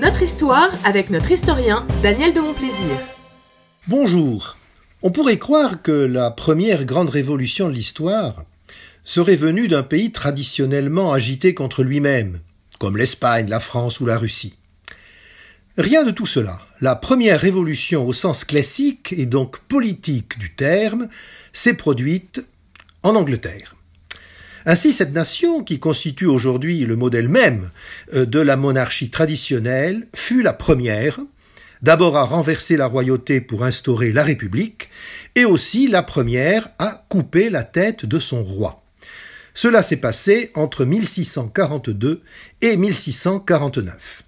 Notre histoire avec notre historien Daniel de Montplaisir. Bonjour. On pourrait croire que la première grande révolution de l'histoire serait venue d'un pays traditionnellement agité contre lui-même, comme l'Espagne, la France ou la Russie. Rien de tout cela. La première révolution au sens classique et donc politique du terme s'est produite en Angleterre. Ainsi, cette nation, qui constitue aujourd'hui le modèle même euh, de la monarchie traditionnelle, fut la première, d'abord à renverser la royauté pour instaurer la République, et aussi la première à couper la tête de son roi. Cela s'est passé entre 1642 et 1649.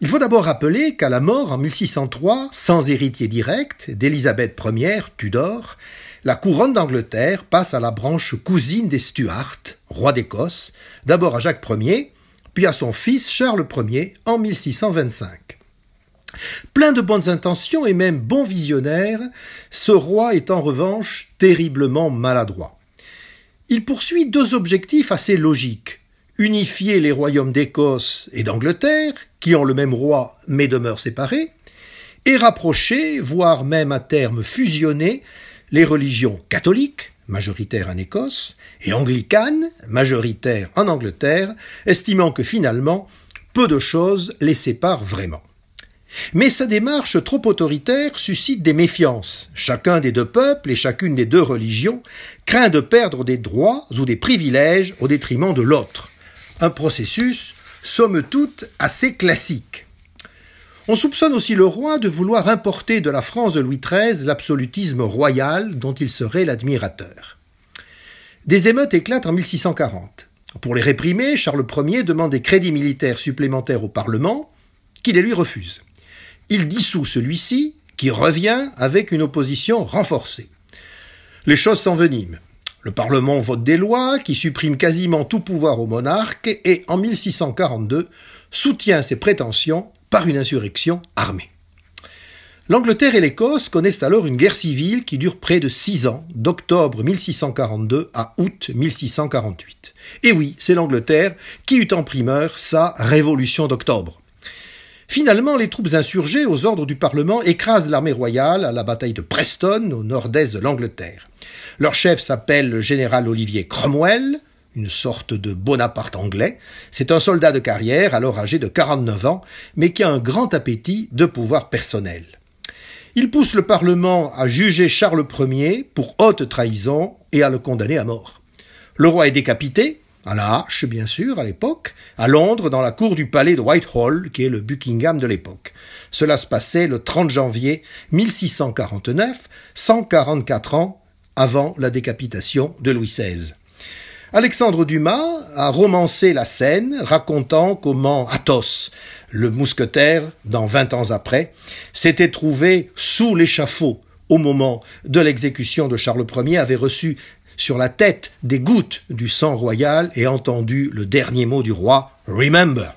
Il faut d'abord rappeler qu'à la mort en 1603, sans héritier direct, d'Élisabeth Ier, Tudor, la couronne d'Angleterre passe à la branche cousine des Stuart, roi d'Écosse, d'abord à Jacques Ier, puis à son fils Charles Ier en 1625. Plein de bonnes intentions et même bon visionnaire, ce roi est en revanche terriblement maladroit. Il poursuit deux objectifs assez logiques unifier les royaumes d'Écosse et d'Angleterre, qui ont le même roi mais demeurent séparés, et rapprocher, voire même à terme fusionner, les religions catholiques, majoritaires en Écosse, et anglicanes, majoritaires en Angleterre, estimant que finalement, peu de choses les séparent vraiment. Mais sa démarche trop autoritaire suscite des méfiances. Chacun des deux peuples et chacune des deux religions craint de perdre des droits ou des privilèges au détriment de l'autre. Un processus, somme toute, assez classique. On soupçonne aussi le roi de vouloir importer de la France de Louis XIII l'absolutisme royal dont il serait l'admirateur. Des émeutes éclatent en 1640. Pour les réprimer, Charles Ier demande des crédits militaires supplémentaires au Parlement, qui les lui refuse. Il dissout celui-ci, qui revient avec une opposition renforcée. Les choses s'enveniment. Le Parlement vote des lois qui suppriment quasiment tout pouvoir au monarque et, en 1642, soutient ses prétentions par une insurrection armée. L'Angleterre et l'Écosse connaissent alors une guerre civile qui dure près de six ans, d'octobre 1642 à août 1648. Et oui, c'est l'Angleterre qui eut en primeur sa Révolution d'octobre. Finalement, les troupes insurgées aux ordres du Parlement écrasent l'armée royale à la bataille de Preston, au nord-est de l'Angleterre. Leur chef s'appelle le général Olivier Cromwell, une sorte de Bonaparte anglais. C'est un soldat de carrière, alors âgé de 49 ans, mais qui a un grand appétit de pouvoir personnel. Il pousse le Parlement à juger Charles Ier pour haute trahison et à le condamner à mort. Le roi est décapité, à la hache bien sûr à l'époque, à Londres dans la cour du palais de Whitehall, qui est le Buckingham de l'époque. Cela se passait le 30 janvier 1649, 144 ans avant la décapitation de Louis XVI. Alexandre Dumas a romancé la scène, racontant comment Athos, le mousquetaire, dans vingt ans après, s'était trouvé sous l'échafaud au moment de l'exécution de Charles Ier, avait reçu sur la tête des gouttes du sang royal et entendu le dernier mot du roi Remember.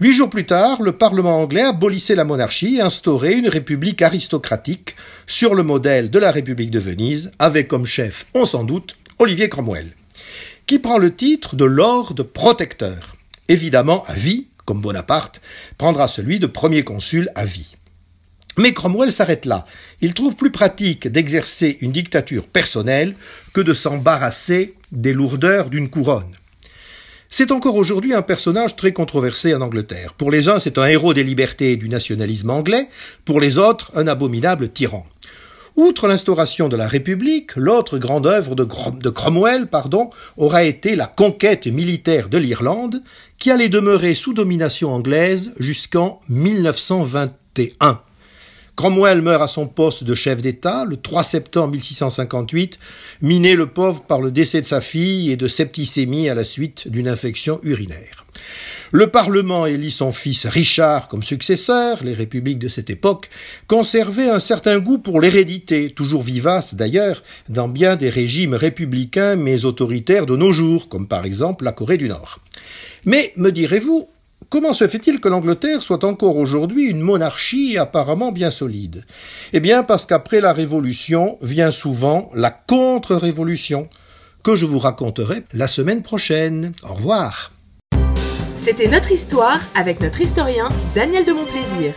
Huit jours plus tard, le Parlement anglais abolissait la monarchie et instaurait une république aristocratique sur le modèle de la République de Venise, avec comme chef, on s'en doute, Olivier Cromwell qui prend le titre de Lord Protecteur. Évidemment, à vie, comme Bonaparte, prendra celui de premier consul à vie. Mais Cromwell s'arrête là. Il trouve plus pratique d'exercer une dictature personnelle que de s'embarrasser des lourdeurs d'une couronne. C'est encore aujourd'hui un personnage très controversé en Angleterre. Pour les uns, c'est un héros des libertés et du nationalisme anglais, pour les autres, un abominable tyran. Outre l'instauration de la République, l'autre grande œuvre de, Cromwell pardon, aura été la conquête militaire de l'Irlande, qui allait demeurer sous domination anglaise jusqu'en 1921. Cromwell meurt à son poste de chef d'État le 3 septembre 1658, miné le pauvre par le décès de sa fille et de septicémie à la suite d'une infection urinaire. Le Parlement élit son fils Richard comme successeur, les républiques de cette époque conservaient un certain goût pour l'hérédité, toujours vivace d'ailleurs dans bien des régimes républicains mais autoritaires de nos jours, comme par exemple la Corée du Nord. Mais, me direz-vous, Comment se fait-il que l'Angleterre soit encore aujourd'hui une monarchie apparemment bien solide? Eh bien parce qu'après la Révolution vient souvent la contre-révolution, que je vous raconterai la semaine prochaine. Au revoir. C'était notre histoire avec notre historien Daniel de Montplaisir.